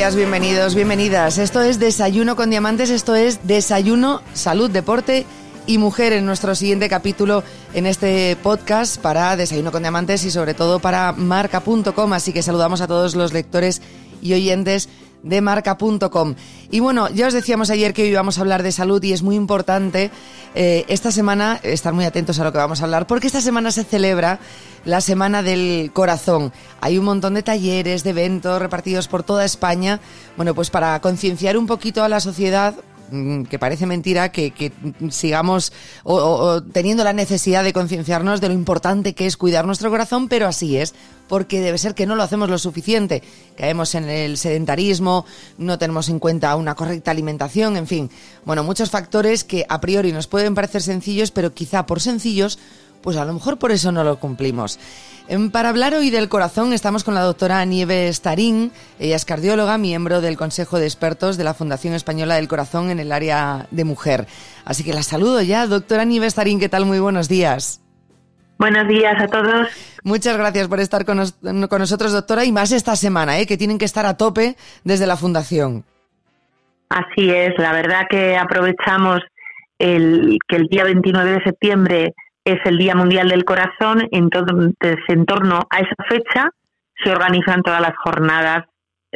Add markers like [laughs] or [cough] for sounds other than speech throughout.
bienvenidos, bienvenidas. Esto es Desayuno con Diamantes, esto es Desayuno, Salud, Deporte y Mujer en nuestro siguiente capítulo en este podcast para Desayuno con Diamantes y sobre todo para marca.com. Así que saludamos a todos los lectores y oyentes de marca.com. Y bueno, ya os decíamos ayer que hoy íbamos a hablar de salud y es muy importante eh, esta semana estar muy atentos a lo que vamos a hablar porque esta semana se celebra la Semana del Corazón. Hay un montón de talleres, de eventos repartidos por toda España, bueno, pues para concienciar un poquito a la sociedad que parece mentira que, sigamos teniendo la necesidad de concienciarnos de lo importante que es cuidar nuestro corazón, pero así es, porque debe ser que no lo hacemos lo suficiente. Caemos en el sedentarismo, no tenemos en cuenta una correcta alimentación, en fin, bueno, muchos factores que a priori nos pueden parecer sencillos, pero quizá por sencillos, pues a lo mejor por eso no lo cumplimos. Em, para hablar hoy del corazón estamos con la doctora Nieves Tarín. Ella es cardióloga, miembro del Consejo de Expertos de la Fundación Española del Corazón en el área de mujer. Así que la saludo ya. Doctora Nieves Tarín, ¿qué tal? Muy buenos días. Buenos días a todos. Muchas gracias por estar con, nosotros, doctora, y más esta semana, ¿eh? que tienen que estar a tope desde la Fundación. Así es, la verdad que aprovechamos el, que el día 29 de septiembre es el Día Mundial del Corazón, entonces en torno a esa fecha se organizan todas las jornadas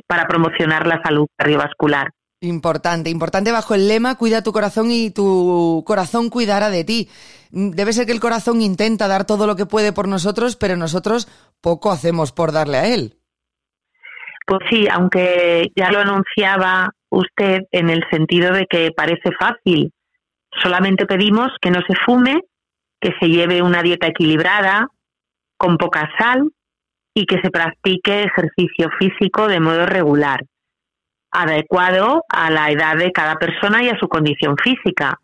para promocionar la salud cardiovascular. Importante, importante bajo el lema Cuida tu corazón y tu corazón cuidará de ti. Debe ser que el corazón intenta dar todo lo que puede por nosotros, pero nosotros poco hacemos por darle a él. Pues sí, aunque ya lo anunciaba usted en el sentido de que parece fácil. Solamente pedimos que no se fume, que se lleve una dieta equilibrada, con poca sal y que se practique ejercicio físico de modo regular, adecuado a la edad de cada persona y a su condición física.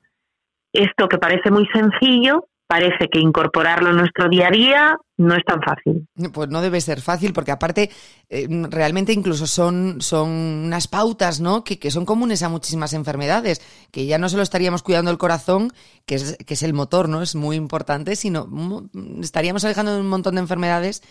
Esto que parece muy sencillo, parece que incorporarlo en nuestro día a día no es tan fácil. Pues no debe ser fácil, porque aparte, eh, realmente incluso son, son unas pautas, ¿no? Que, que, son comunes a muchísimas enfermedades, que ya no solo estaríamos cuidando el corazón, que es, que es el motor, ¿no? Es muy importante, sino estaríamos alejando de un montón de enfermedades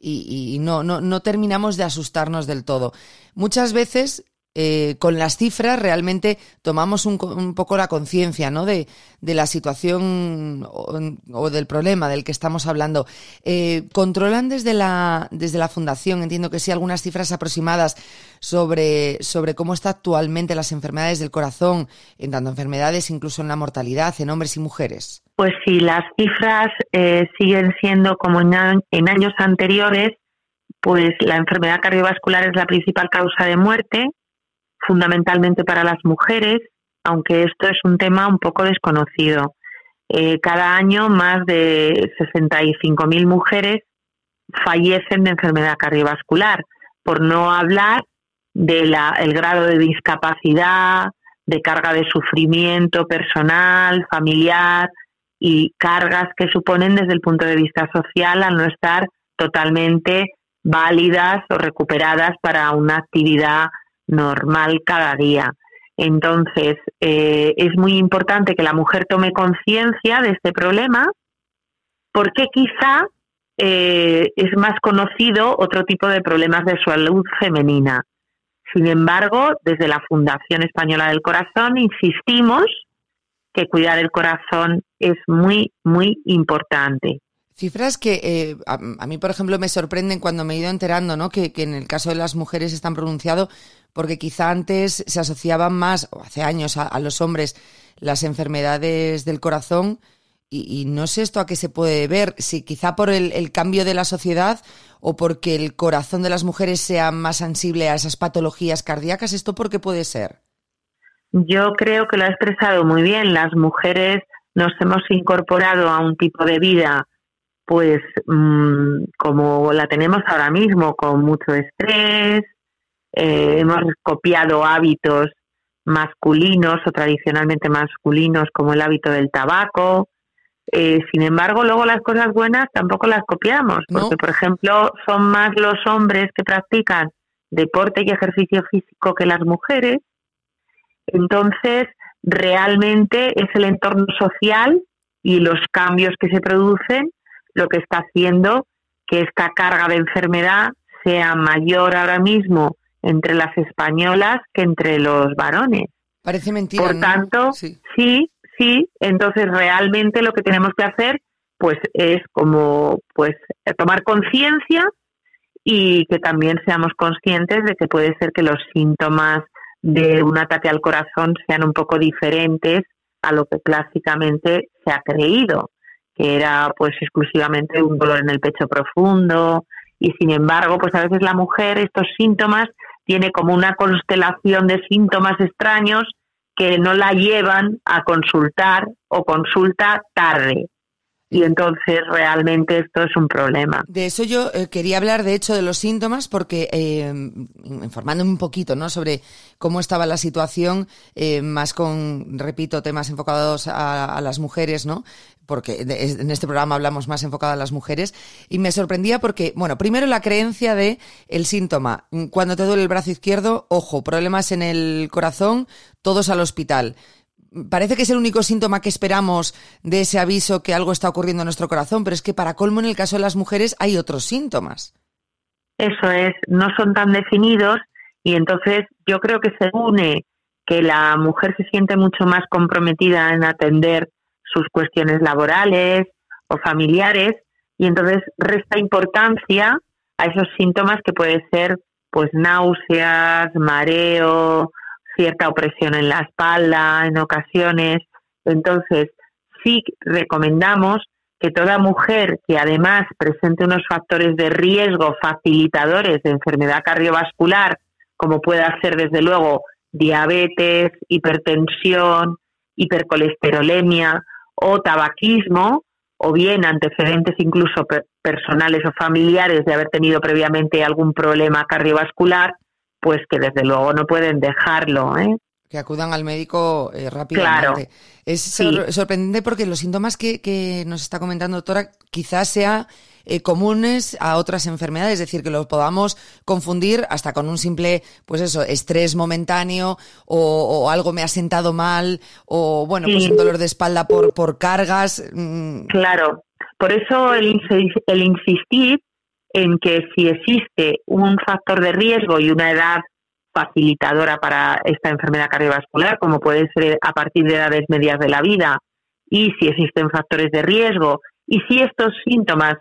y, y no, no, no terminamos de asustarnos del todo. Muchas veces eh, con las cifras realmente tomamos un, poco la conciencia ¿no? de, la situación o, del problema del que estamos hablando. Eh, ¿Controlan desde la, desde la Fundación, entiendo que sí, algunas cifras aproximadas sobre, sobre cómo está actualmente las enfermedades del corazón, en tanto enfermedades, incluso en la mortalidad, en hombres y mujeres? Pues sí, las cifras eh, siguen siendo como en años anteriores, pues la enfermedad cardiovascular es la principal causa de muerte fundamentalmente para las mujeres, aunque esto es un tema un poco desconocido. Eh, cada año más de 65.000 mujeres fallecen de enfermedad cardiovascular, por no hablar del grado de discapacidad, de carga de sufrimiento personal, familiar y cargas que suponen desde el punto de vista social al no estar totalmente válidas o recuperadas para una actividad normal cada día. Entonces, eh, es muy importante que la mujer tome conciencia de este problema porque quizá eh, es más conocido otro tipo de problemas de salud femenina. Sin embargo, desde la Fundación Española del Corazón insistimos que cuidar el corazón es muy, muy importante. Cifras que eh, a, mí, por ejemplo, me sorprenden cuando me he ido enterando, ¿no? Que, que, en el caso de las mujeres están pronunciado porque quizá antes se asociaban más, o hace años, a, los hombres las enfermedades del corazón y, no sé esto a qué se puede ver, si quizá por el, cambio de la sociedad o porque el corazón de las mujeres sea más sensible a esas patologías cardíacas, ¿esto por qué puede ser? Yo creo que lo ha expresado muy bien. Las mujeres nos hemos incorporado a un tipo de vida pues mm, como la tenemos ahora mismo, con mucho estrés, eh, hemos copiado hábitos masculinos o tradicionalmente masculinos como el hábito del tabaco. Eh, sin embargo, luego las cosas buenas tampoco las copiamos, porque por ejemplo son más los hombres que practican deporte y ejercicio físico que las mujeres. Entonces, realmente es el entorno social y los cambios que se producen lo que está haciendo que esta carga de enfermedad sea mayor ahora mismo entre las españolas que entre los varones. Parece mentira. Por tanto, sí. sí, sí, entonces realmente lo que tenemos que hacer pues es como pues tomar conciencia y que también seamos conscientes de que puede ser que los síntomas de un ataque al corazón sean un poco diferentes a lo que clásicamente se ha creído, que era pues exclusivamente un dolor en el pecho profundo y sin embargo, pues a veces la mujer estos síntomas tiene como una constelación de síntomas extraños que no la llevan a consultar o consulta tarde y entonces realmente esto es un problema. De eso yo eh, quería hablar, de hecho, de los síntomas, porque eh, informándome un poquito ¿no? sobre cómo estaba la situación, eh, más con, repito, temas enfocados a, las mujeres, ¿no? porque en este programa hablamos más enfocado a las mujeres, y me sorprendía porque, bueno, primero la creencia de el síntoma, cuando te duele el brazo izquierdo, ojo, problemas en el corazón, todos al hospital parece que es el único síntoma que esperamos de ese aviso que algo está ocurriendo en nuestro corazón, pero es que para colmo en el caso de las mujeres hay otros síntomas. Eso es, no son tan definidos y entonces yo creo que se une que la mujer se siente mucho más comprometida en atender sus cuestiones laborales o familiares y entonces resta importancia a esos síntomas que puede ser pues náuseas, mareo, cierta opresión en la espalda en ocasiones. Entonces, sí recomendamos que toda mujer que además presente unos factores de riesgo facilitadores de enfermedad cardiovascular, como pueda ser desde luego diabetes, hipertensión, hipercolesterolemia o tabaquismo, o bien antecedentes incluso personales o familiares de haber tenido previamente algún problema cardiovascular, pues que desde luego no pueden dejarlo. ¿eh? Que acudan al médico eh, rápidamente. Es sorprendente porque los síntomas que, nos está comentando, doctora, quizás sean eh, comunes a otras enfermedades, es decir, que los podamos confundir hasta con un simple, pues eso, estrés momentáneo o, algo me ha sentado mal o, bueno, pues un dolor de espalda por, por cargas. Mm. Claro, por eso el, el insistir en que si existe un factor de riesgo y una edad facilitadora para esta enfermedad cardiovascular, como puede ser a partir de edades medias de la vida, y si existen factores de riesgo, y si estos síntomas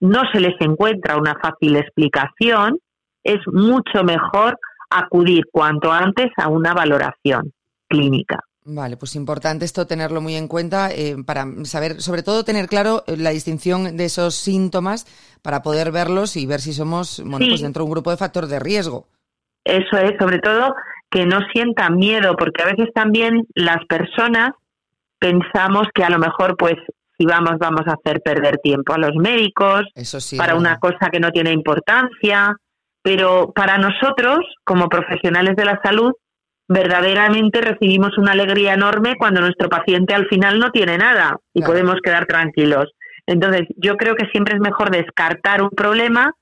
no se les encuentra una fácil explicación, es mucho mejor acudir cuanto antes a una valoración clínica. Vale, pues importante esto tenerlo muy en cuenta eh, para saber, sobre todo tener claro eh, la distinción de esos síntomas para poder verlos y ver si somos, bueno, pues dentro de un grupo de factor de riesgo. Eso es, sobre todo que no sientan miedo, porque a veces también las personas pensamos que a lo mejor, pues, si vamos, vamos a hacer perder tiempo a los médicos para una cosa que no tiene importancia, pero para nosotros, como profesionales de la salud, verdaderamente recibimos una alegría enorme cuando nuestro paciente al final no tiene nada y podemos quedar tranquilos. Entonces, yo creo que siempre es mejor descartar un problema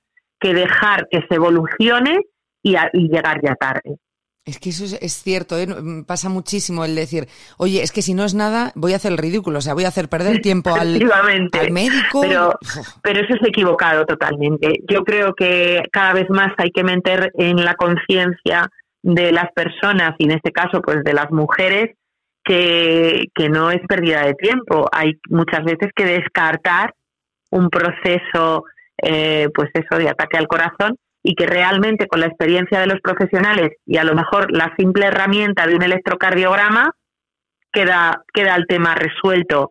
que dejar que se evolucione y, llegar ya tarde. Es que eso es, cierto, ¿eh? Mm, pasa muchísimo el decir, oye, es que si no es nada, voy a hacer el ridículo, o sea, voy a hacer perder tiempo al, al médico. Pero, pero eso es equivocado totalmente. Yo creo que cada vez más hay que meter en la conciencia de las personas, y en este caso pues de las mujeres, que, que no es pérdida de tiempo. Hay muchas veces que descartar un proceso, eh, pues eso, de ataque al corazón y que realmente con la experiencia de los profesionales y a lo mejor la simple herramienta de un electrocardiograma queda, queda el tema resuelto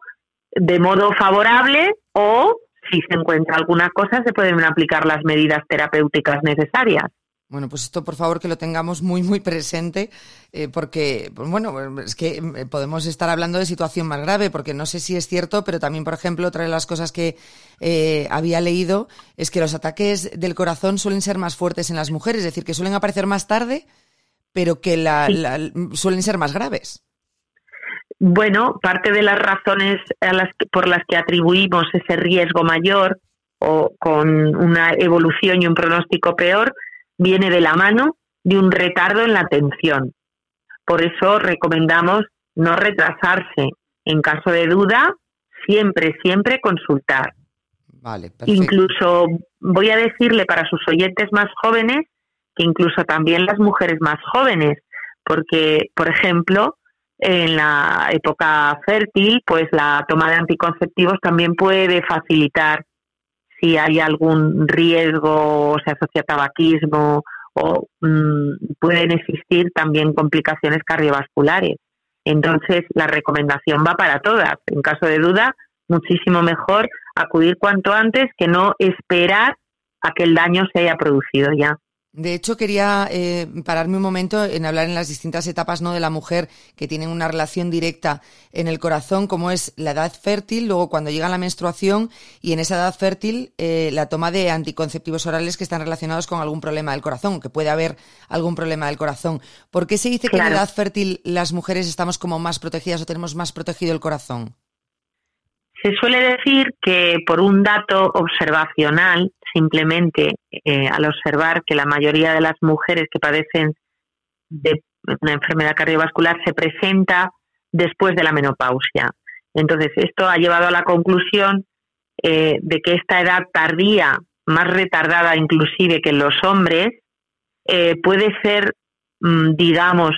de modo favorable o si se encuentra alguna cosa se pueden aplicar las medidas terapéuticas necesarias. Bueno, pues esto por favor que lo tengamos muy, muy presente, eh, porque, pues bueno, es que eh, podemos estar hablando de situación más grave, porque no sé si es cierto, pero también, por ejemplo, otra de las cosas que eh, había leído es que los ataques del corazón suelen ser más fuertes en las mujeres, es decir, que suelen aparecer más tarde, pero que la, suelen ser más graves. Bueno, parte de las razones a las por las que atribuimos ese riesgo mayor o con una evolución y un pronóstico peor, viene de la mano de un retardo en la atención. Por eso recomendamos no retrasarse. En caso de duda, siempre, siempre consultar. Vale, Incluso voy a decirle para sus oyentes más jóvenes que incluso también las mujeres más jóvenes, porque, por ejemplo, en la época fértil, pues la toma de anticonceptivos también puede facilitar si hay algún riesgo, o se asocia a tabaquismo o mm, pueden existir también complicaciones cardiovasculares. Entonces, la recomendación va para todas. En caso de duda, muchísimo mejor acudir cuanto antes que no esperar a que el daño se haya producido ya. De hecho, quería eh, pararme un momento en hablar en las distintas etapas ¿no? de la mujer que tienen una relación directa en el corazón, como es la edad fértil, luego cuando llega la menstruación y en esa edad fértil eh, la toma de anticonceptivos orales que están relacionados con algún problema del corazón, que puede haber algún problema del corazón. ¿Por qué se dice que en edad fértil las mujeres estamos como más protegidas o tenemos más protegido el corazón? Se suele decir que por un dato observacional, simplemente eh, al observar que la mayoría de las mujeres que padecen de una enfermedad cardiovascular se presenta después de la menopausia. Entonces, esto ha llevado a la conclusión eh, de que esta edad tardía, más retardada inclusive que en los hombres, eh, puede ser, mm, digamos,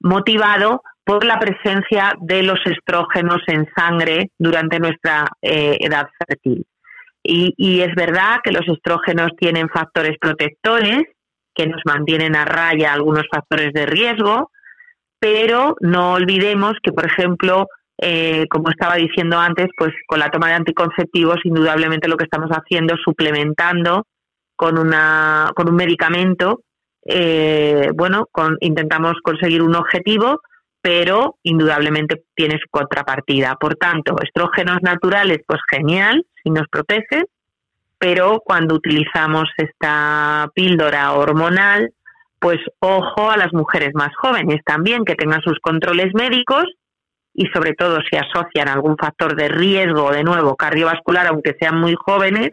motivado por la presencia de los estrógenos en sangre durante nuestra edad fértil. Y, es verdad que los estrógenos tienen factores protectores que nos mantienen a raya algunos factores de riesgo, pero no olvidemos que, por ejemplo, eh, como estaba diciendo antes, pues con la toma de anticonceptivos, indudablemente lo que estamos haciendo es suplementando con, una, con un medicamento. Eh, bueno, con, intentamos conseguir un objetivo pero indudablemente tiene su contrapartida. Por tanto, estrógenos naturales, pues genial, si nos protegen, pero cuando utilizamos esta píldora hormonal, pues ojo a las mujeres más jóvenes también, que tengan sus controles médicos y sobre todo si asocian algún factor de riesgo, de nuevo, cardiovascular, aunque sean muy jóvenes,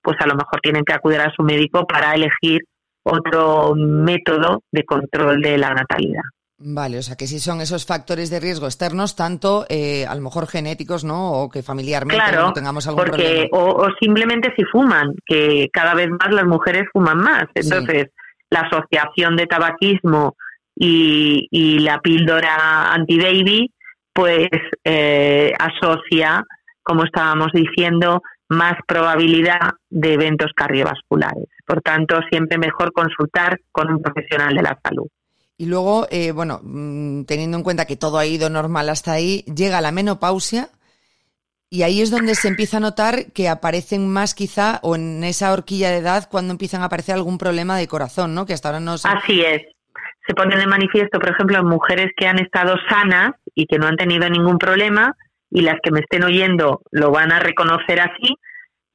pues a lo mejor tienen que acudir a su médico para elegir otro método de control de la natalidad. Vale, o sea que si son esos factores de riesgo externos, tanto eh, a lo mejor genéticos, ¿no? O que familiarmente no tengamos algún porque, O, simplemente si fuman, que cada vez más las mujeres fuman más. Entonces, la asociación de tabaquismo y, y la píldora anti-baby, pues eh, asocia, como estábamos diciendo, más probabilidad de eventos cardiovasculares. Por tanto, siempre mejor consultar con un profesional de la salud. Y luego, eh, bueno, mm, teniendo en cuenta que todo ha ido normal hasta ahí, llega la menopausia y ahí es donde se empieza a notar que aparecen más quizá, o en esa horquilla de edad, cuando empiezan a aparecer algún problema de corazón, ¿no? Que hasta ahora no se... Así es. Se pone de manifiesto, por ejemplo, en mujeres que han estado sanas y que no han tenido ningún problema, y las que me estén oyendo lo van a reconocer así.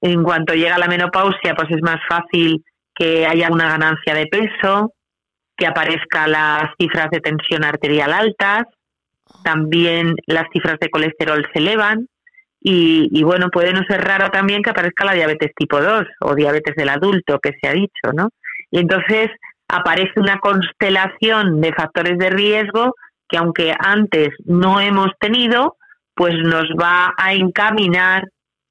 En cuanto llega la menopausia, pues es más fácil que haya una ganancia de peso, que aparezcan las cifras de tensión arterial altas, también las cifras de colesterol se elevan y, bueno, puede no ser raro también que aparezca la diabetes tipo 2 o diabetes del adulto, que se ha dicho, ¿no? Y entonces aparece una constelación de factores de riesgo que aunque antes no hemos tenido, pues nos va a encaminar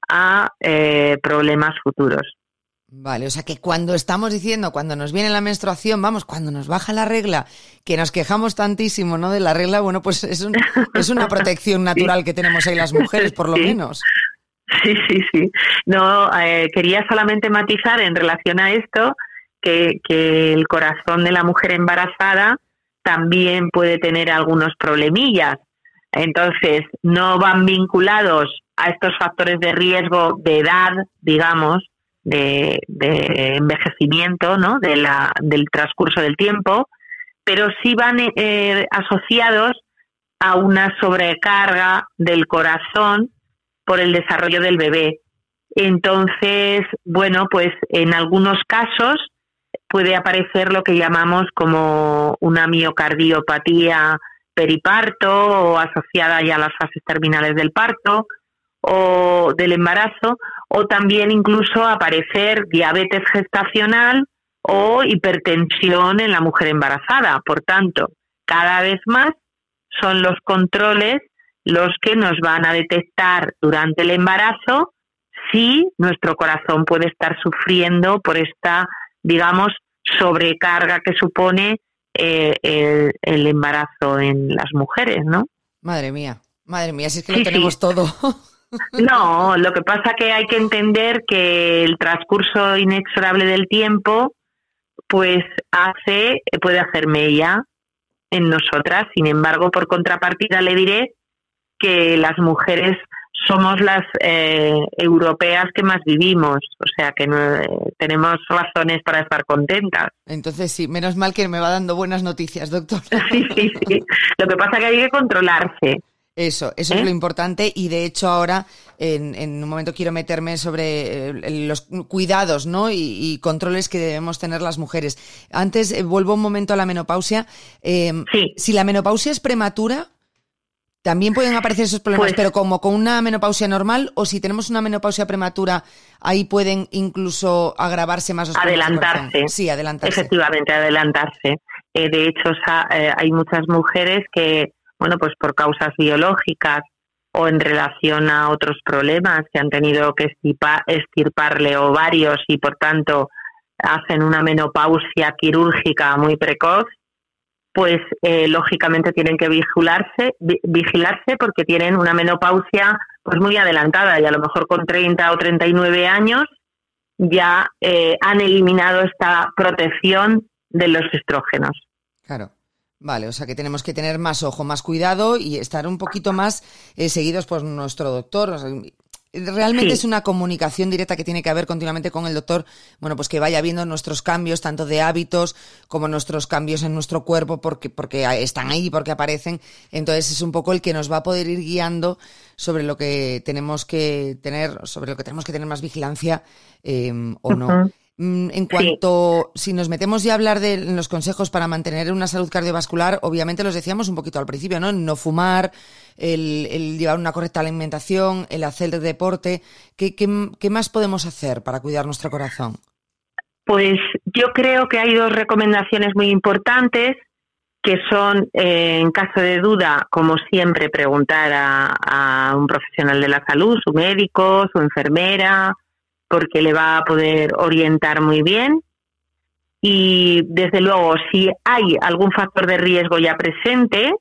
a eh, problemas futuros. Vale, o sea que cuando estamos diciendo, cuando nos viene la menstruación, vamos, cuando nos baja la regla, que nos quejamos tantísimo, ¿no? De la regla, bueno, pues es, es una [laughs] protección natural que tenemos ahí las mujeres, por lo menos. Sí, sí, sí. No, eh, quería solamente matizar en relación a esto que, que el corazón de la mujer embarazada también puede tener algunos problemillas. Entonces, no van vinculados a estos factores de riesgo de edad, digamos, de, envejecimiento, ¿no? De la, del transcurso del tiempo, pero sí van eh, asociados a una sobrecarga del corazón por el desarrollo del bebé. Entonces, bueno, pues en algunos casos puede aparecer lo que llamamos como una miocardiopatía periparto o asociada ya a las fases terminales del parto o del embarazo o también incluso aparecer diabetes gestacional o hipertensión en la mujer embarazada. Por tanto, cada vez más son los controles los que nos van a detectar durante el embarazo si nuestro corazón puede estar sufriendo por esta, digamos, sobrecarga que supone eh, el, embarazo en las mujeres, ¿no? Madre mía, madre mía, si es que lo tenemos todo. [laughs] No, lo que pasa que hay que entender que el transcurso inexorable del tiempo, pues hace, puede hacer mella en nosotras. Sin embargo, por contrapartida le diré que las mujeres somos las eh, europeas que más vivimos, o sea que no, tenemos razones para estar contentas. Entonces sí, menos mal que me va dando buenas noticias, doctor. [laughs] Sí, sí, sí. Lo que pasa es que hay que controlarse. Eso, eso es ¿Eh? lo importante y de hecho ahora en, un momento quiero meterme sobre eh, los cuidados ¿no? Y, controles que debemos tener las mujeres. Antes vuelvo un momento a la menopausia. sí. Si la menopausia es prematura, también pueden aparecer esos problemas, pues pero como con una menopausia normal o si tenemos una menopausia prematura, ahí pueden incluso agravarse más los Adelantarse. Sí, adelantarse. Efectivamente, adelantarse. Eh, de hecho, eh, hay muchas mujeres que, bueno, pues por causas biológicas o en relación a otros problemas que han tenido que estirparle ovarios y por tanto hacen una menopausia quirúrgica muy precoz pues eh, lógicamente tienen que vigilarse, vigilarse porque tienen una menopausia pues muy adelantada y a lo mejor con 30 o 39 años ya eh, han eliminado esta protección de los estrógenos. Claro. Vale, o sea que tenemos que tener más ojo, más cuidado y estar un poquito más eh, seguidos por nuestro doctor. Realmente es una comunicación directa que tiene que haber continuamente con el doctor, bueno, pues que vaya viendo nuestros cambios, tanto de hábitos como nuestros cambios en nuestro cuerpo, porque, porque están ahí, porque aparecen. Entonces es un poco el que nos va a poder ir guiando sobre lo que tenemos que tener, sobre lo que tenemos que tener más vigilancia eh, o no. Mm, en cuanto, si nos metemos ya a hablar de los consejos para mantener una salud cardiovascular, obviamente los decíamos un poquito al principio, ¿no? No fumar, el, llevar una correcta alimentación, el hacer deporte. ¿Qué, qué, más podemos hacer para cuidar nuestro corazón? Pues yo creo que hay dos recomendaciones muy importantes que son, eh, en caso de duda, como siempre, preguntar a un profesional de la salud, su médico, su enfermera, porque le va a poder orientar muy bien. Y desde luego, si hay algún factor de riesgo ya presente,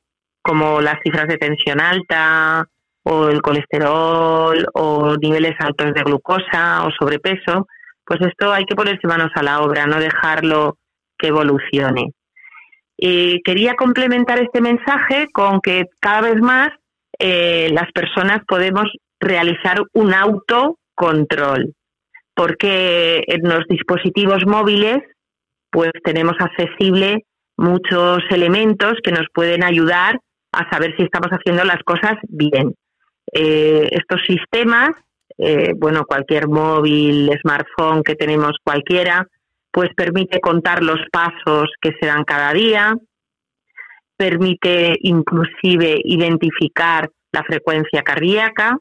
como las cifras de tensión alta o el colesterol o niveles altos de glucosa o sobrepeso, pues esto hay que ponerse manos a la obra, no dejarlo que evolucione. Quería complementar este mensaje con que cada vez más eh, las personas podemos realizar un autocontrol porque en los dispositivos móviles pues tenemos accesible muchos elementos que nos pueden ayudar a saber si estamos haciendo las cosas bien. Eh, estos sistemas, eh, bueno, cualquier móvil, smartphone que tenemos cualquiera, pues permite contar los pasos que se dan cada día, permite inclusive identificar la frecuencia cardíaca.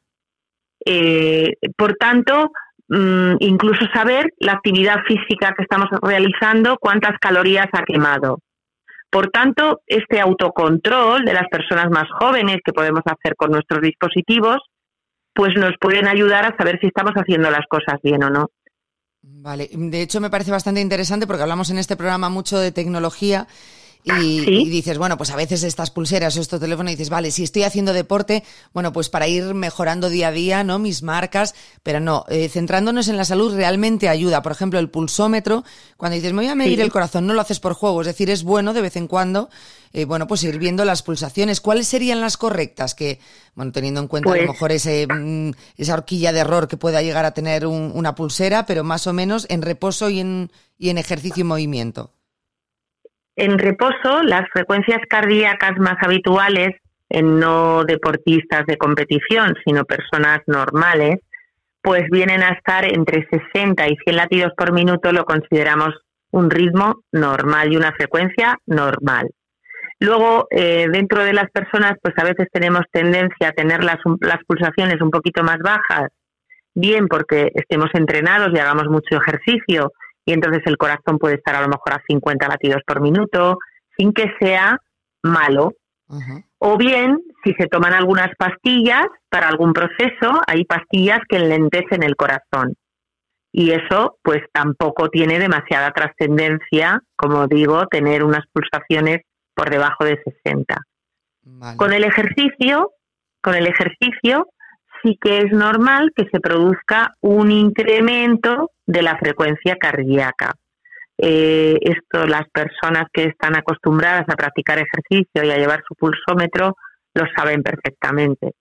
Eh, por tanto, incluso saber la actividad física que estamos realizando, cuántas calorías ha quemado. Por tanto, este autocontrol de las personas más jóvenes que podemos hacer con nuestros dispositivos, pues nos pueden ayudar a saber si estamos haciendo las cosas bien o no. Vale, de hecho me parece bastante interesante porque hablamos en este programa mucho de tecnología y, dices, bueno, pues a veces estas pulseras o estos teléfonos dices, vale, si estoy haciendo deporte, bueno, pues para ir mejorando día a día, ¿no? Mis marcas, pero no, eh, centrándonos en la salud realmente ayuda. Por ejemplo, el pulsómetro, cuando dices, me voy a medir el corazón, no lo haces por juego, es decir, es bueno de vez en cuando, eh, bueno, pues ir viendo las pulsaciones. ¿Cuáles serían las correctas? Que, bueno, teniendo en cuenta a lo pues mejor ese, mm, esa horquilla de error que pueda llegar a tener una pulsera, pero más o menos en reposo y en, y en ejercicio y movimiento. En reposo, las frecuencias cardíacas más habituales en no deportistas de competición, sino personas normales, pues vienen a estar entre 60 y 100 latidos por minuto, lo consideramos un ritmo normal y una frecuencia normal. Luego, eh, dentro de las personas, pues a veces tenemos tendencia a tener las, las pulsaciones un poquito más bajas, bien porque estemos entrenados y hagamos mucho ejercicio y entonces el corazón puede estar a lo mejor a 50 latidos por minuto, sin que sea malo. O bien, si se toman algunas pastillas para algún proceso, hay pastillas que enlentecen el corazón. y eso pues tampoco tiene demasiada trascendencia, como digo, tener unas pulsaciones por debajo de 60. Con el ejercicio, con el ejercicio sí que es normal que se produzca un incremento de la frecuencia cardíaca. Eh, esto las personas que están acostumbradas a practicar ejercicio y a llevar su pulsómetro lo saben perfectamente.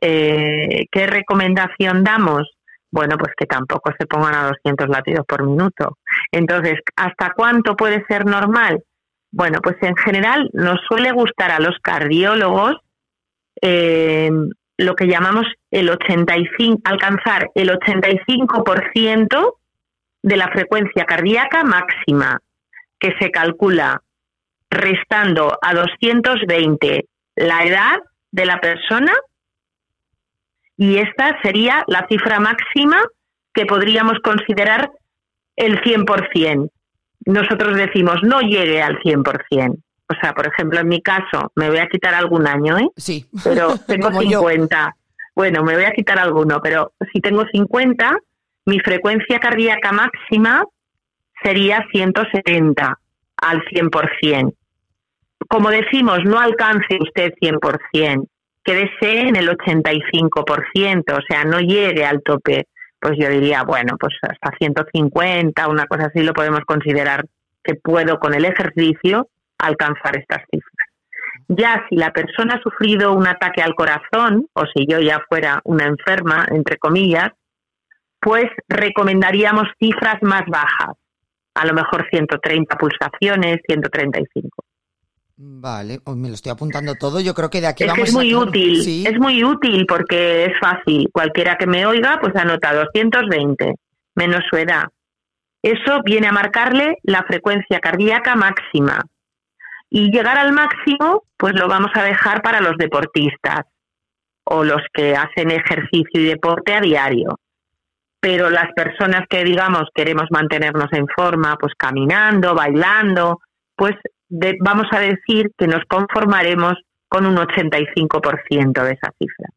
Eh, ¿Qué recomendación damos? Bueno, pues que tampoco se pongan a 200 latidos por minuto. Entonces, ¿hasta cuánto puede ser normal? Bueno, pues en general nos suele gustar a los cardiólogos eh, lo que llamamos el 85, alcanzar el 85% de la frecuencia cardíaca máxima, que se calcula restando a 220 la edad de la persona y esta sería la cifra máxima que podríamos considerar el 100%. Nosotros decimos no llegue al 100%. O sea, por ejemplo, en mi caso, me voy a quitar algún año, ¿eh? Sí. Pero [laughs] tengo 50. Bueno, me voy a quitar alguno, pero si tengo 50, mi frecuencia cardíaca máxima sería 170 al 100%. Como decimos, no alcance usted 100%, quédese en el 85%, o sea, no llegue al tope. Pues yo diría, bueno, pues hasta 150, una cosa así lo podemos considerar que puedo con el ejercicio alcanzar estas cifras. Ya si la persona ha sufrido un ataque al corazón, o si yo ya fuera una enferma, entre comillas, pues recomendaríamos cifras más bajas, a lo mejor 130 pulsaciones, 135. Vale, me lo estoy apuntando todo. Yo creo que de aquí es vamos que es muy útil, es muy útil porque es fácil. Cualquiera que me oiga, pues anota 220 menos su edad. Eso viene a marcarle la frecuencia cardíaca máxima. Y llegar al máximo, pues lo vamos a dejar para los deportistas o los que hacen ejercicio y deporte a diario. Pero las personas que, digamos, queremos mantenernos en forma, pues caminando, bailando, pues vamos a decir que nos conformaremos con un 85% de esa cifra.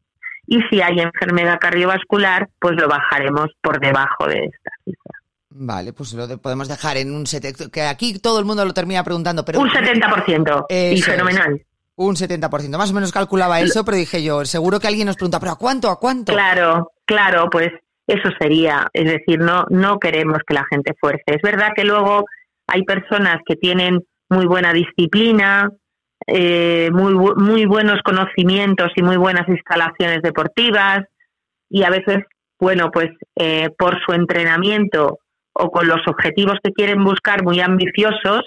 Y si hay enfermedad cardiovascular, pues lo bajaremos por debajo de esta cifra. Vale, pues lo podemos dejar en un 70%, que aquí todo el mundo lo termina preguntando, pero... Un 70%, y fenomenal. Un 70%, más o menos calculaba eso, pero dije yo, seguro que alguien nos pregunta, ¿pero a cuánto, a cuánto? Claro, claro, pues eso sería, es decir, no, no queremos que la gente fuerce. Es verdad que luego hay personas que tienen muy buena disciplina, eh, muy, muy buenos conocimientos y muy buenas instalaciones deportivas y a veces, bueno, pues eh, por su entrenamiento o con los objetivos que quieren buscar muy ambiciosos,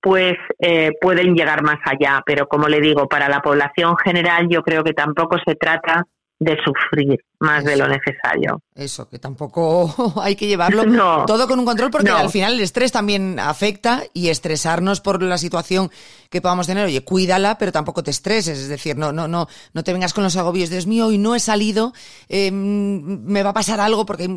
pues eh, pueden llegar más allá. Pero como le digo, para la población general yo creo que tampoco se trata de sufrir más de lo necesario. Eso, que tampoco [laughs] hay que llevarlo [laughs] todo con un control porque al final el estrés también afecta y estresarnos por la situación que podamos tener, oye, cuídala, pero tampoco te estreses, es decir, no, no, no, no te vengas con los agobios, Dios mío, hoy no he salido, em, me va a pasar algo porque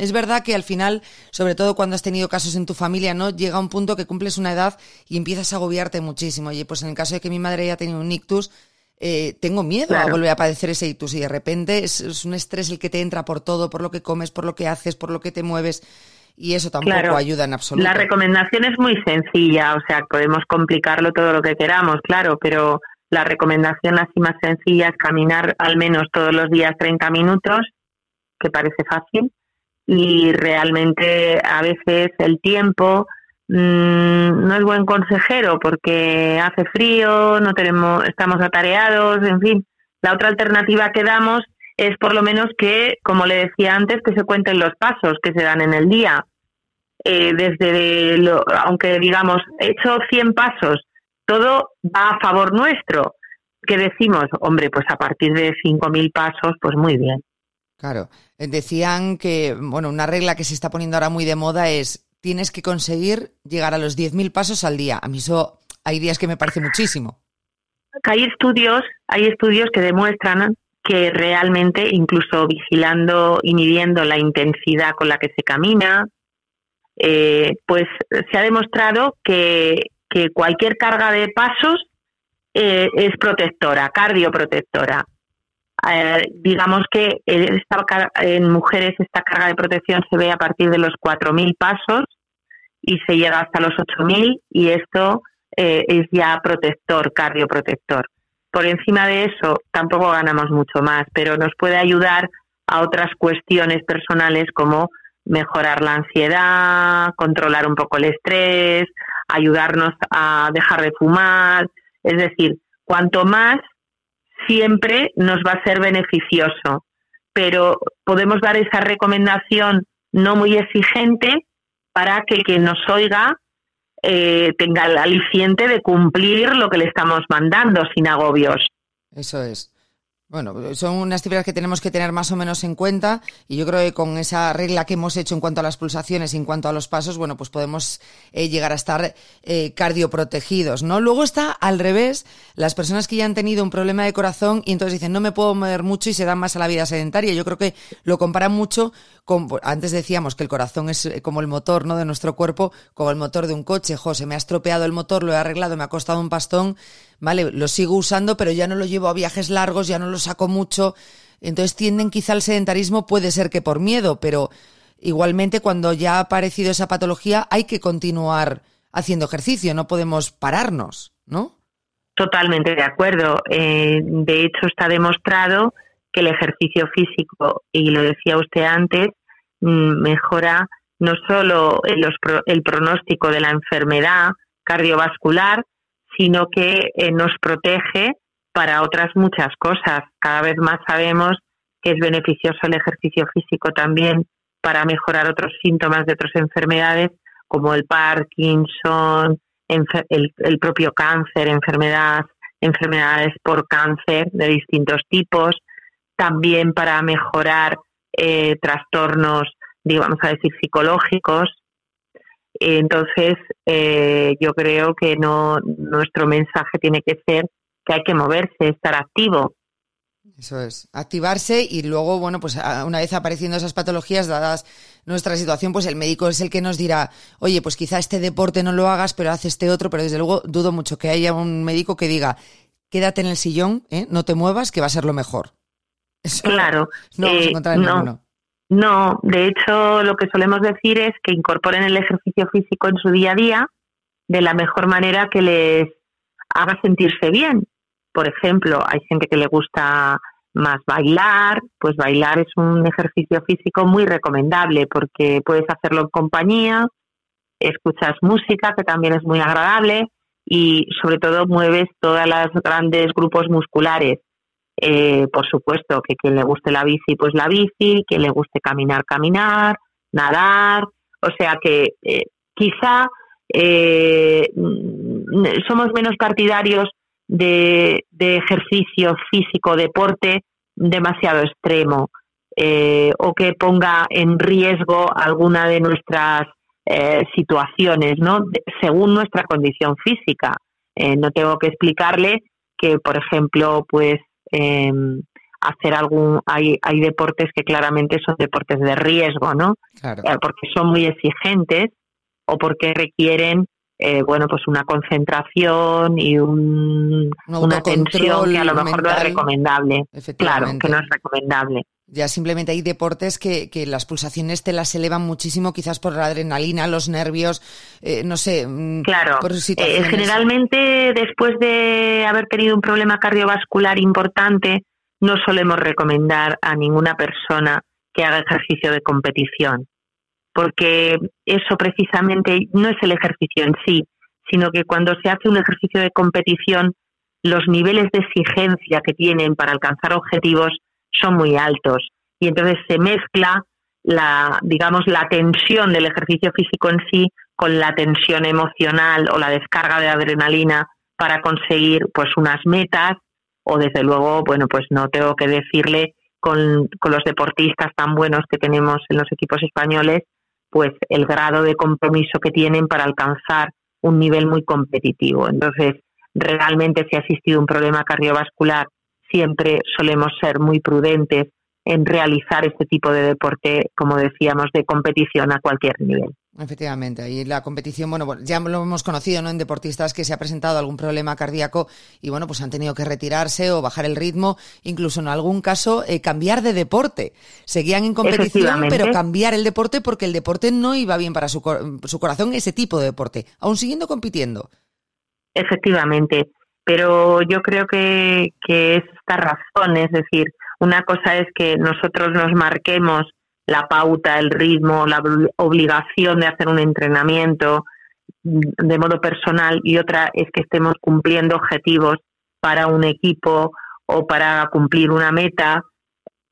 es verdad que al final, sobre todo cuando has tenido casos en tu familia, ¿no? Llega un punto que cumples una edad y empiezas a agobiarte muchísimo. Oye, pues en el caso de que mi madre haya tenido un ictus, eh, tengo miedo a volver a padecer ese ictus y de repente es, un estrés el que te entra por todo, por lo que comes, por lo que haces, por lo que te mueves y eso tampoco ayuda en absoluto. La recomendación es muy sencilla, o sea, podemos complicarlo todo lo que queramos, claro, pero la recomendación así más sencilla es caminar al menos todos los días 30 minutos, que parece fácil, y realmente a veces el tiempo no es buen consejero porque hace frío, no tenemos, estamos atareados, en fin. La otra alternativa que damos es por lo menos que, como le decía antes, que se cuenten los pasos que se dan en el día. Eh, desde lo, aunque digamos, he hecho 100 pasos, todo va a favor nuestro. ¿Qué decimos? Hombre, pues a partir de 5.000 pasos, pues muy bien. Claro. Decían que, bueno, una regla que se está poniendo ahora muy de moda es tienes que conseguir llegar a los 10.000 pasos al día. A mí eso hay días que me parece muchísimo. Hay estudios, hay estudios que demuestran que realmente, incluso vigilando y midiendo la intensidad con la que se camina, eh, pues se ha demostrado que, cualquier carga de pasos eh, es protectora, cardioprotectora. Eh, digamos que esta, en mujeres esta carga de protección se ve a partir de los 4.000 pasos y se llega hasta los 8.000 y esto eh, es ya protector, cardioprotector. Por encima de eso tampoco ganamos mucho más, pero nos puede ayudar a otras cuestiones personales como mejorar la ansiedad, controlar un poco el estrés, ayudarnos a dejar de fumar. Es decir, cuanto más, siempre nos va a ser beneficioso. Pero podemos dar esa recomendación no muy exigente para que quien nos oiga eh, tenga el aliciente de cumplir lo que le estamos mandando sin agobios. Eso es. Bueno, son unas cifras que tenemos que tener más o menos en cuenta y yo creo que con esa regla que hemos hecho en cuanto a las pulsaciones y en cuanto a los pasos, bueno, pues podemos eh, llegar a estar eh, cardioprotegidos, ¿no? Luego está al revés, las personas que ya han tenido un problema de corazón y entonces dicen no me puedo mover mucho y se dan más a la vida sedentaria. Yo creo que lo comparan mucho con, antes decíamos que el corazón es eh, como el motor, ¿no? De nuestro cuerpo, como el motor de un coche. José, me ha estropeado el motor, lo he arreglado, me ha costado un pastón vale, lo sigo usando, pero ya no lo llevo a viajes largos, ya no lo saco mucho. Entonces tienden quizá al sedentarismo, puede ser que por miedo, pero igualmente cuando ya ha aparecido esa patología hay que continuar haciendo ejercicio, no podemos pararnos, ¿no? Totalmente de acuerdo. Eh, de hecho, está demostrado que el ejercicio físico, y lo decía usted antes, mm, mejora no solo el pronóstico de la enfermedad cardiovascular, sino que eh, nos protege para otras muchas cosas. Cada vez más sabemos que es beneficioso el ejercicio físico también para mejorar otros síntomas de otras enfermedades como el Parkinson, el, propio cáncer, enfermedades, enfermedades por cáncer de distintos tipos, también para mejorar eh, trastornos, digamos a decir, psicológicos, entonces, eh, yo creo que no nuestro mensaje tiene que ser que hay que moverse, estar activo. Eso es, activarse y luego, bueno, pues una vez apareciendo esas patologías, dadas nuestra situación, pues el médico es el que nos dirá, oye, pues quizá este deporte no lo hagas, pero haz este otro, pero desde luego dudo mucho que haya un médico que diga, quédate en el sillón, ¿eh? no te muevas, que va a ser lo mejor. [laughs] claro. No vamos a eh, encontrar en ninguno. No, de hecho lo que solemos decir es que incorporen el ejercicio físico en su día a día de la mejor manera que les haga sentirse bien. Por ejemplo, hay gente que le gusta más bailar, pues bailar es un ejercicio físico muy recomendable porque puedes hacerlo en compañía, escuchas música que también es muy agradable y sobre todo mueves todos los grandes grupos musculares eh, por supuesto que quien le guste la bici, pues la bici, quien le guste caminar, caminar, nadar, o sea que eh, quizá eh, mm, somos menos partidarios de, ejercicio físico, deporte demasiado extremo o que ponga en riesgo alguna de nuestras situaciones, ¿no? según nuestra condición física. no tengo que explicarle que, por ejemplo, pues eh, hacer algún hay hay deportes que claramente son deportes de riesgo no eh, porque son muy exigentes o porque requieren eh, bueno pues una concentración y un, una tensión que a lo mejor no es recomendable. Claro que no es recomendable ya simplemente hay deportes que, que, las pulsaciones te las elevan muchísimo, quizás por la adrenalina, los nervios, eh, no sé. Mm, claro, eh, generalmente después de haber tenido un problema cardiovascular importante, no solemos recomendar a ninguna persona que haga ejercicio de competición, porque eso precisamente no es el ejercicio en sí, sino que cuando se hace un ejercicio de competición, los niveles de exigencia que tienen para alcanzar objetivos son muy altos. Y entonces se mezcla la digamos la tensión del ejercicio físico en sí con la tensión emocional o la descarga de adrenalina para conseguir pues unas metas o desde luego bueno pues no tengo que decirle con, los deportistas tan buenos que tenemos en los equipos españoles pues el grado de compromiso que tienen para alcanzar un nivel muy competitivo. Entonces realmente si ha existido un problema cardiovascular siempre solemos ser muy prudentes en realizar este tipo de deporte, como decíamos, de competición a cualquier nivel. Efectivamente, ahí la competición, bueno, ya lo hemos conocido, ¿no? En deportistas que se ha presentado algún problema cardíaco y, bueno, pues han tenido que retirarse o bajar el ritmo, incluso en algún caso eh, cambiar de deporte. Seguían en competición, pero cambiar el deporte porque el deporte no iba bien para su, su corazón, ese tipo de deporte, aún siguiendo compitiendo. Efectivamente, pero yo creo que, que es esta razón, es decir, una cosa es que nosotros nos marquemos la pauta, el ritmo, la obligación de hacer un entrenamiento de modo personal y otra es que estemos cumpliendo objetivos para un equipo o para cumplir una meta.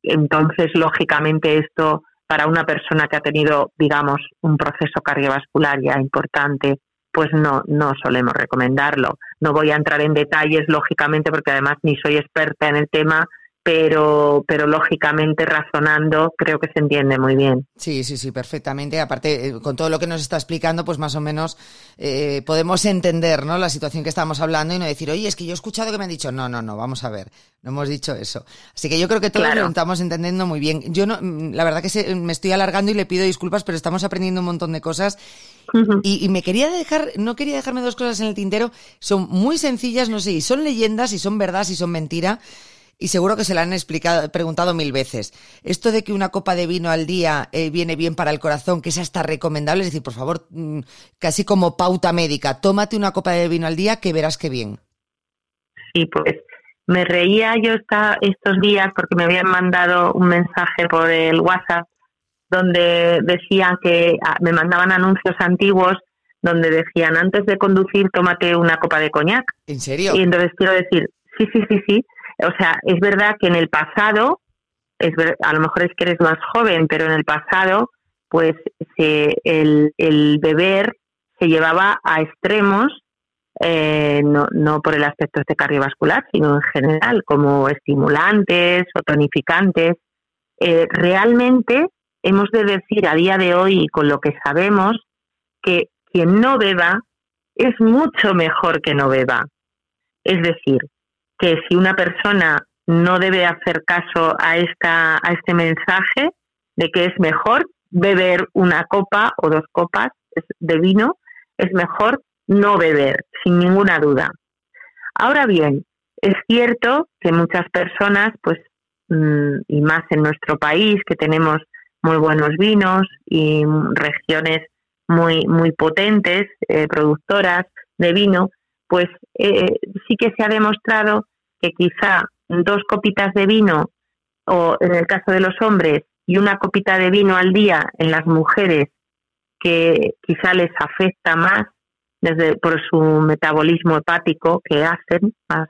Entonces, lógicamente, esto para una persona que ha tenido, digamos, un proceso cardiovascular ya importante, pues no, no solemos recomendarlo. No voy a entrar en detalles, lógicamente, porque además ni soy experta en el tema, pero, pero lógicamente razonando creo que se entiende muy bien. Sí, sí, sí, perfectamente. Aparte, eh, con todo lo que nos está explicando, pues más o menos eh, podemos entender ¿no? la situación que estamos hablando y no decir, oye, es que yo he escuchado que me han dicho, no, no, no, vamos a ver, no hemos dicho eso. Así que yo creo que todos lo estamos entendiendo muy bien. Yo no, mm, la verdad que me estoy alargando y le pido disculpas, pero estamos aprendiendo un montón de cosas. y, y, me quería dejar, no quería dejarme dos cosas en el tintero, son muy sencillas, no sé, y son leyendas, y son verdad, y son mentira y seguro que se la han explicado, preguntado mil veces. Esto de que una copa de vino al día eh, viene bien para el corazón, que es hasta recomendable, es decir, por favor, mm, casi como pauta médica, tómate una copa de vino al día que verás que bien. Sí, pues me reía yo esta, estos días porque me habían mandado un mensaje por el WhatsApp donde decían que ah, me mandaban anuncios antiguos donde decían antes de conducir tómate una copa de coñac. ¿En serio? Y entonces quiero decir, sí, sí, sí, sí, o sea, es verdad que en el pasado, es a lo mejor es que eres más joven, pero en el pasado, pues el, el beber se llevaba a extremos, eh, no, no por el aspecto este cardiovascular, sino en general, como estimulantes o tonificantes. Eh, realmente hemos de decir a día de hoy, con lo que sabemos, que quien no beba es mucho mejor que no beba. Es decir, que si una persona no debe hacer caso a, esta, a este mensaje de que es mejor beber una copa o dos copas de vino, es mejor no beber, sin ninguna duda. Ahora bien, es cierto que muchas personas, pues, mm, y más en nuestro país, que tenemos muy buenos vinos y regiones muy, muy potentes, eh, productoras de vino, pues eh, sí que se ha demostrado que quizá dos copitas de vino, o en el caso de los hombres, y una copita de vino al día en las mujeres, que quizá les afecta más desde por su metabolismo hepático que hacen, más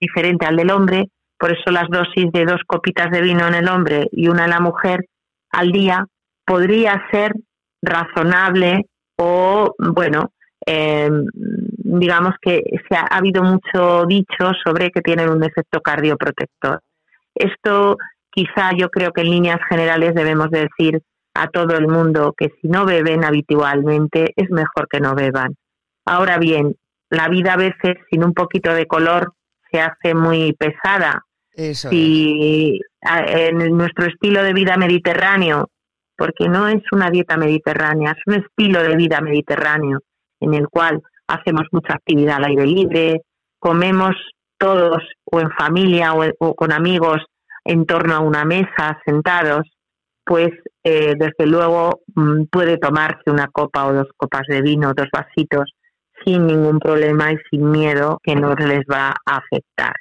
diferente al del hombre, por eso las dosis de dos copitas de vino en el hombre y una en la mujer al día podría ser razonable o, bueno, eh, digamos que se ha, habido mucho dicho sobre que tienen un efecto cardioprotector. Esto quizá yo creo que en líneas generales debemos decir a todo el mundo que si no beben habitualmente es mejor que no beban. Ahora bien, la vida a veces sin un poquito de color se hace muy pesada. si en nuestro estilo de vida mediterráneo, porque no es una dieta mediterránea, es un estilo de vida mediterráneo en el cual hacemos mucha actividad al aire libre, comemos todos o en familia o, con amigos en torno a una mesa sentados, pues eh, desde luego mm, puede tomarse una copa o dos copas de vino, dos vasitos, sin ningún problema y sin miedo que no les va a afectar.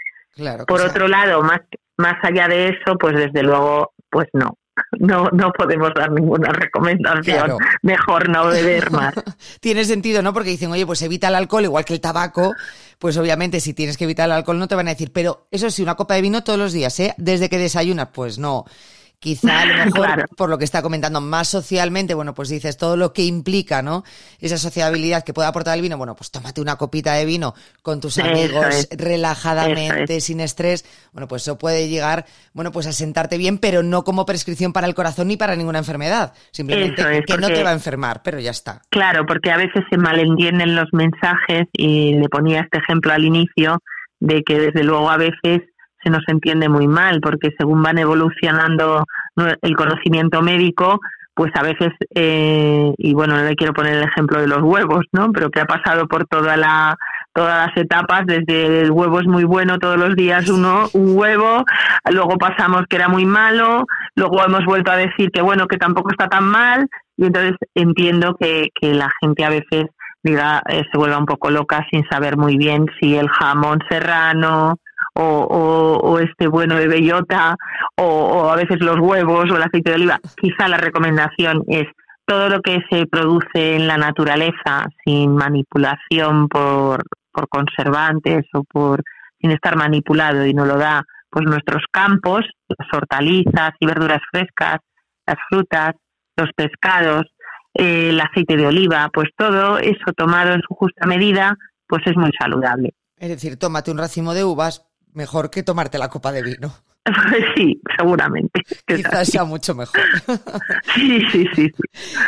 Por otro lado, más, más allá de eso, pues desde luego, pues no no, no podemos dar ninguna recomendación. Mejor no beber más. [laughs] Tiene sentido, ¿no? Porque dicen, oye, pues evita el alcohol, igual que el tabaco. Pues obviamente, si tienes que evitar el alcohol, no te van a decir, pero eso sí, una copa de vino todos los días, ¿eh? Desde que desayunas, pues no. Quizá a lo [laughs] mejor, por lo que está comentando, más socialmente, bueno, pues dices todo lo que implica, ¿no? Esa sociabilidad que puede aportar el vino, bueno, pues tómate una copita de vino con tus amigos, relajadamente, sin estrés. Bueno, pues eso puede llegar, bueno, pues a sentarte bien, pero no como prescripción para el corazón ni para ninguna enfermedad. Simplemente que no te va a enfermar, pero ya está. Claro, porque a veces se malentienden los mensajes y le ponía este ejemplo al inicio de que desde luego a veces se nos entiende muy mal, porque según van evolucionando el conocimiento médico, pues a veces, eh, y bueno, no le quiero poner el ejemplo de los huevos, ¿no? Pero que ha pasado por toda la, todas las etapas, desde el huevo es muy bueno todos los días uno, un huevo, luego pasamos que era muy malo, luego hemos vuelto a decir que bueno, que tampoco está tan mal, y entonces entiendo que, que la gente a veces diga, eh, se vuelva un poco loca sin saber muy bien si el jamón serrano o, este bueno de bellota o, a veces los huevos o el aceite de oliva. Quizá la recomendación es todo lo que se produce en la naturaleza sin manipulación por, por conservantes o por sin estar manipulado y no lo da pues nuestros campos, las hortalizas y verduras frescas, las frutas, los pescados, eh, el aceite de oliva, pues todo eso tomado en su justa medida, pues es muy saludable. Es decir, tómate un racimo de uvas, mejor que tomarte la copa de vino. [laughs] Sí, seguramente. Quizás sea mucho mejor. [laughs] Sí, sí, sí.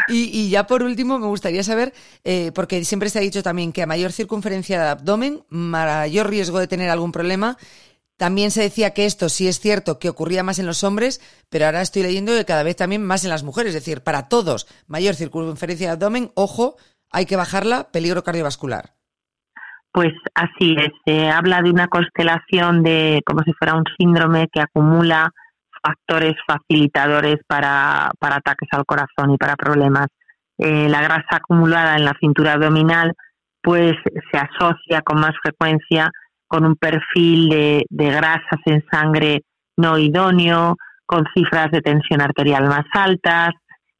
Y, ya por último, me gustaría saber, eh, porque siempre se ha dicho también que a mayor circunferencia de abdomen, mayor riesgo de tener algún problema. También se decía que esto sí es cierto que ocurría más en los hombres, pero ahora estoy leyendo que cada vez también más en las mujeres. Es decir, para todos, mayor circunferencia de abdomen, ojo, hay que bajarla, peligro cardiovascular. Pues así es, se habla de una constelación de como si fuera un síndrome que acumula factores facilitadores para, ataques al corazón y para problemas. Eh, la grasa acumulada en la cintura abdominal pues se asocia con más frecuencia con un perfil de, de grasas en sangre no idóneo, con cifras de tensión arterial más altas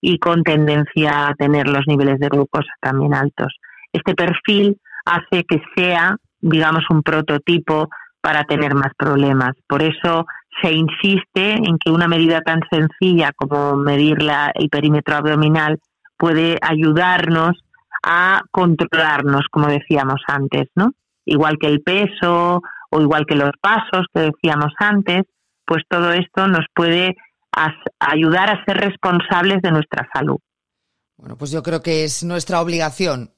y con tendencia a tener los niveles de glucosa también altos. Este perfil hace que sea, digamos, un prototipo para tener más problemas. Por eso se insiste en que una medida tan sencilla como medir la, el perímetro abdominal puede ayudarnos a controlarnos, como decíamos antes, ¿no? Igual que el peso o igual que los pasos que decíamos antes, pues todo esto nos puede ayudar a ser responsables de nuestra salud. Bueno, pues yo creo que es nuestra obligación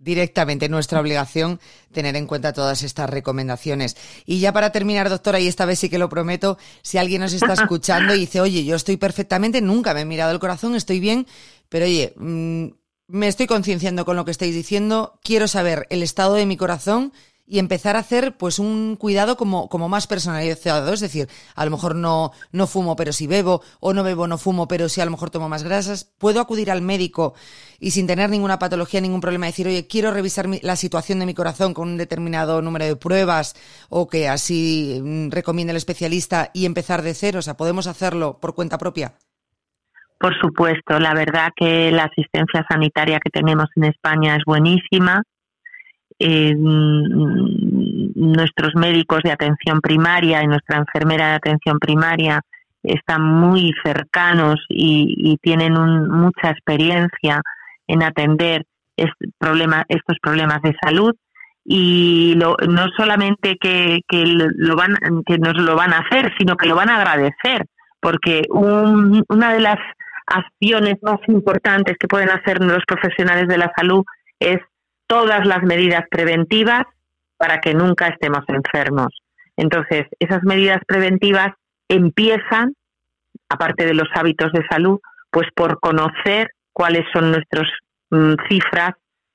directamente nuestra obligación tener en cuenta todas estas recomendaciones. Y ya para terminar, doctora, y esta vez sí que lo prometo, si alguien nos está escuchando y dice, oye, yo estoy perfectamente, nunca me he mirado el corazón, estoy bien, pero oye, mm, me estoy concienciando con lo que estáis diciendo, quiero saber el estado de mi corazón y empezar a hacer pues un cuidado como, como más personalizado. Es decir, a lo mejor no, no fumo, pero si bebo, o no bebo, no fumo, pero si a lo mejor tomo más grasas. Puedo acudir al médico y sin tener ninguna patología, ningún problema, decir, oye, quiero revisar la situación de mi corazón con un determinado número de pruebas o que así mm, recomiende el especialista y empezar de cero. O sea, podemos hacerlo por cuenta propia. Por supuesto, la verdad que la asistencia sanitaria que tenemos en España es buenísima eh, nuestros médicos de atención primaria y nuestra enfermera de atención primaria están muy cercanos y, tienen mucha experiencia en atender estos problemas de salud. Y no solamente que, lo van, que nos lo van a hacer, sino que lo van a agradecer, porque una de las acciones más importantes que pueden hacer los profesionales de la salud es todas las medidas preventivas para que nunca estemos enfermos. Entonces, esas medidas preventivas empiezan, aparte de los hábitos de salud, pues por conocer cuáles son nuestras mm, cifras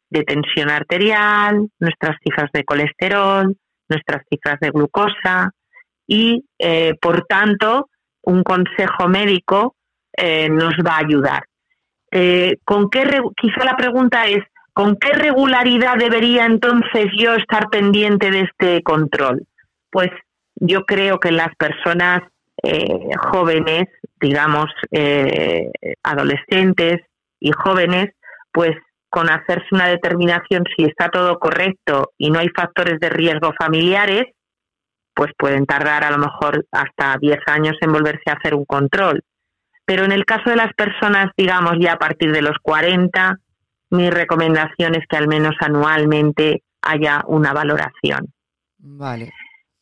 de tensión arterial, nuestras cifras de colesterol, nuestras cifras de glucosa y, eh, por tanto, un consejo médico eh, nos va a ayudar. Eh, ¿Con qué? Quizá la pregunta es ¿Con qué regularidad debería entonces yo estar pendiente de este control? Pues yo creo que las personas eh, jóvenes, digamos, eh, adolescentes y jóvenes, pues con hacerse una determinación si está todo correcto y no hay factores de riesgo familiares, pues pueden tardar a lo mejor hasta 10 años en volverse a hacer un control. Pero en el caso de las personas, digamos, ya a partir de los 40, mi recomendación es que al menos anualmente haya una valoración. Vale.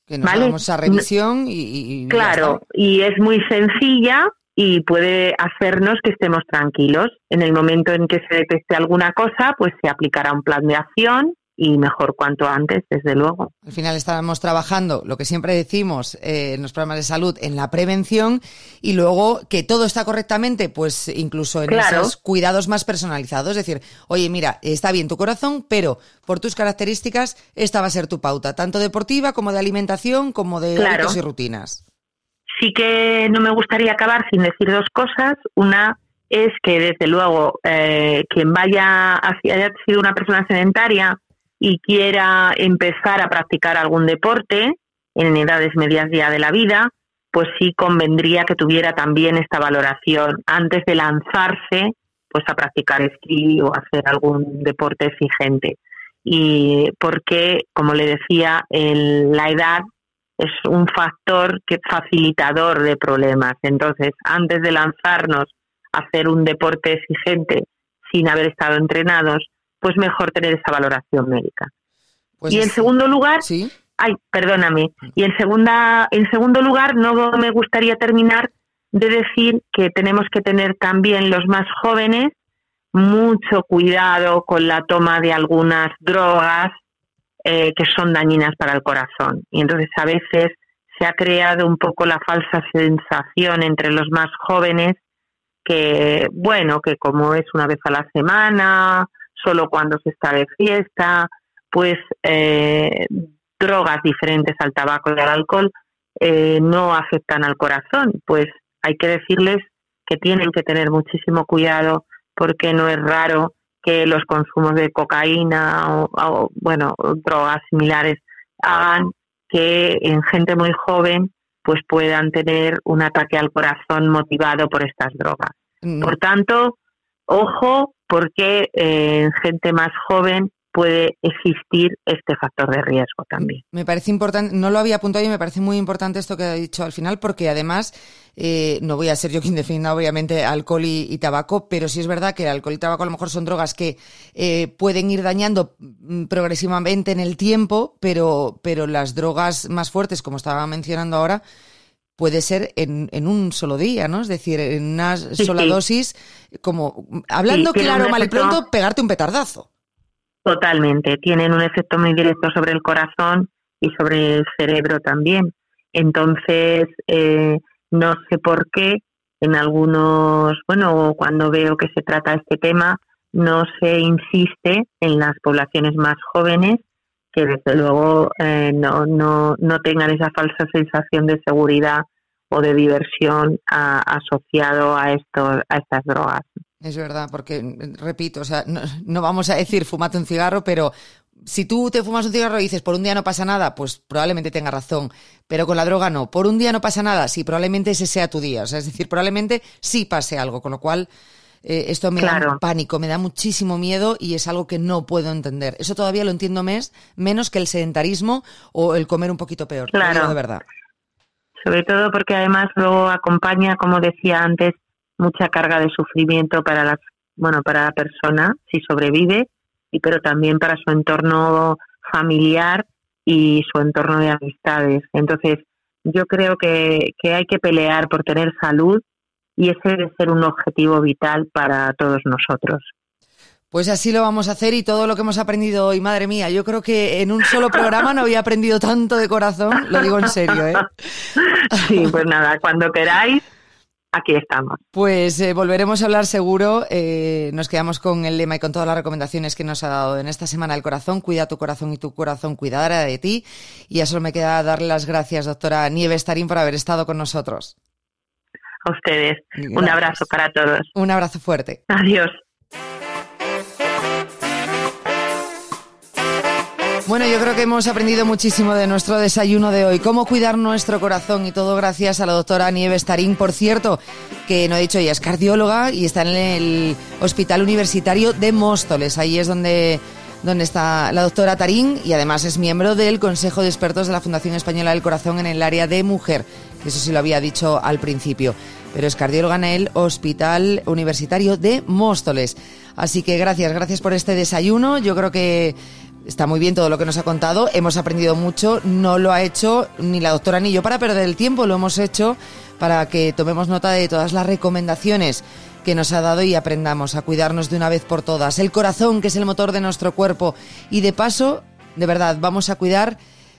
Que nos hagamos a revisión y, claro, y es muy sencilla y puede hacernos que estemos tranquilos. En el momento en que se detecte alguna cosa, pues se aplicará un plan de acción y mejor cuanto antes, desde luego. Al final estamos trabajando, lo que siempre decimos eh, en los programas de salud, en la prevención y luego que todo está correctamente, pues incluso en esos cuidados más personalizados. Es decir, oye, mira, está bien tu corazón, pero por tus características esta va a ser tu pauta, tanto deportiva como de alimentación, como de hábitos y rutinas. Sí que no me gustaría acabar sin decir dos cosas. Una es que, desde luego, eh, quien vaya, haya sido una persona sedentaria, y quiera empezar a practicar algún deporte en edades medias de la vida, pues sí convendría que tuviera también esta valoración antes de lanzarse pues a practicar esquí o hacer algún deporte exigente. Y porque, como le decía, la edad es un factor que facilitador de problemas. Entonces, antes de lanzarnos a hacer un deporte exigente sin haber estado entrenados, pues mejor tener esa valoración médica. Pues y en segundo lugar, ¿sí? ay, perdóname, y en segunda, en segundo lugar, no me gustaría terminar de decir que tenemos que tener también los más jóvenes mucho cuidado con la toma de algunas drogas eh, que son dañinas para el corazón. Y entonces a veces se ha creado un poco la falsa sensación entre los más jóvenes que, bueno, que como es una vez a la semana solo cuando se está de fiesta, pues eh, drogas diferentes al tabaco y al alcohol eh, no afectan al corazón. Pues hay que decirles que tienen que tener muchísimo cuidado porque no es raro que los consumos de cocaína o, bueno drogas similares hagan que en gente muy joven pues puedan tener un ataque al corazón motivado por estas drogas. Mm. Por tanto, ojo porque en gente más joven puede existir este factor de riesgo también. Me parece importante, no lo había apuntado y me parece muy importante esto que ha dicho al final, porque además, eh, no voy a ser yo quien defina obviamente alcohol y, tabaco, pero sí es verdad que el alcohol y tabaco a lo mejor son drogas que eh, pueden ir dañando mm, progresivamente en el tiempo, pero, pero las drogas más fuertes, como estaba mencionando ahora, puede ser en, en, un solo día, ¿no? Es decir, en una sola dosis, como hablando claro, mal y pronto, pegarte un petardazo. Totalmente, tienen un efecto muy directo sobre el corazón y sobre el cerebro también. Entonces, eh, no sé por qué en algunos, bueno, cuando veo que se trata este tema, no se insiste en las poblaciones más jóvenes que desde luego eh, no, no, no tengan esa falsa sensación de seguridad o de diversión asociado a, esto, a estas drogas. Es verdad, porque, repito, o sea, no, vamos a decir fumate un cigarro, pero si tú te fumas un cigarro y dices por un día no pasa nada, pues probablemente tenga razón. Pero con la droga no. Por un día no pasa nada, sí, probablemente ese sea tu día. O sea, es decir, probablemente sí pase algo. Con lo cual, eh, esto me da pánico, me da muchísimo miedo y es algo que no puedo entender. Eso todavía lo entiendo mes, menos que el sedentarismo o el comer un poquito peor. Claro. de verdad. Sobre todo porque además luego acompaña, como decía antes, mucha carga de sufrimiento para las bueno para la persona si sobrevive y pero también para su entorno familiar y su entorno de amistades entonces yo creo que, que hay que pelear por tener salud y ese debe ser un objetivo vital para todos nosotros. Pues así lo vamos a hacer y todo lo que hemos aprendido hoy, madre mía, yo creo que en un solo programa no había aprendido tanto de corazón, lo digo en serio, ¿eh? [laughs] Sí, pues nada, cuando queráis, aquí estamos. Pues eh, volveremos a hablar seguro. Eh, nos quedamos con el lema y con todas las recomendaciones que nos ha dado en esta semana el corazón. Cuida tu corazón y tu corazón cuidará de ti. Y ya solo me queda darle las gracias, doctora Nieves Tarín, por haber estado con nosotros. A ustedes. Un abrazo para todos. Un abrazo fuerte. Adiós. Bueno, yo creo que hemos aprendido muchísimo de nuestro desayuno de hoy. Cómo cuidar nuestro corazón y todo gracias a la doctora Nieves Tarín, por cierto, que no he dicho, ella es cardióloga y está en el Hospital Universitario de Móstoles. Ahí es donde, donde está la doctora Tarín y además es miembro del Consejo de Expertos de la Fundación Española del Corazón en el área de mujer. Eso sí lo había dicho al principio. Pero es cardióloga en el Hospital Universitario de Móstoles. Así que gracias, gracias por este desayuno. Yo creo que Está muy bien todo lo que nos ha contado, hemos aprendido mucho, no lo ha hecho ni la doctora ni yo para perder el tiempo, lo hemos hecho para que tomemos nota de todas las recomendaciones que nos ha dado y aprendamos a cuidarnos de una vez por todas. El corazón, que es el motor de nuestro cuerpo. Y de paso, de verdad, vamos a cuidar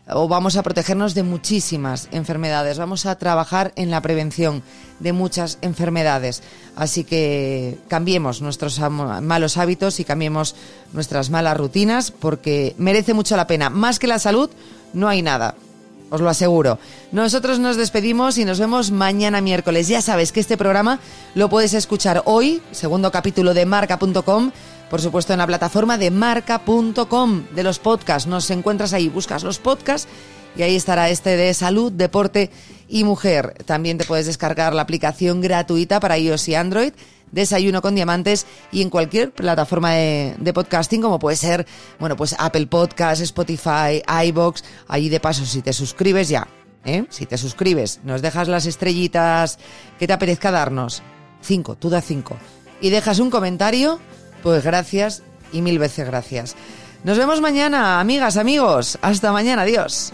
o vamos a protegernos de muchísimas enfermedades. Vamos a trabajar en la prevención de muchas enfermedades. Así que cambiemos nuestros malos hábitos y cambiemos nuestras malas rutinas porque merece mucho la pena. Más que la salud, no hay nada. Os lo aseguro. Nosotros nos despedimos y nos vemos mañana miércoles. Ya sabes que este programa lo puedes escuchar hoy, segundo capítulo de marca.com por supuesto en la plataforma de marca.com de los podcasts. Nos encuentras ahí, buscas los podcasts y ahí estará este de salud, deporte y mujer. También te puedes descargar la aplicación gratuita para iOS y Android. Desayuno con diamantes y en cualquier plataforma de, podcasting como puede ser, bueno, pues Apple Podcasts, Spotify, iBox. Ahí de paso, si te suscribes ya, ¿eh? si te suscribes, nos dejas las estrellitas que te apetezca darnos, cinco, tú da cinco, y dejas un comentario, pues gracias y mil veces gracias. Nos vemos mañana, amigas, amigos. Hasta mañana, adiós.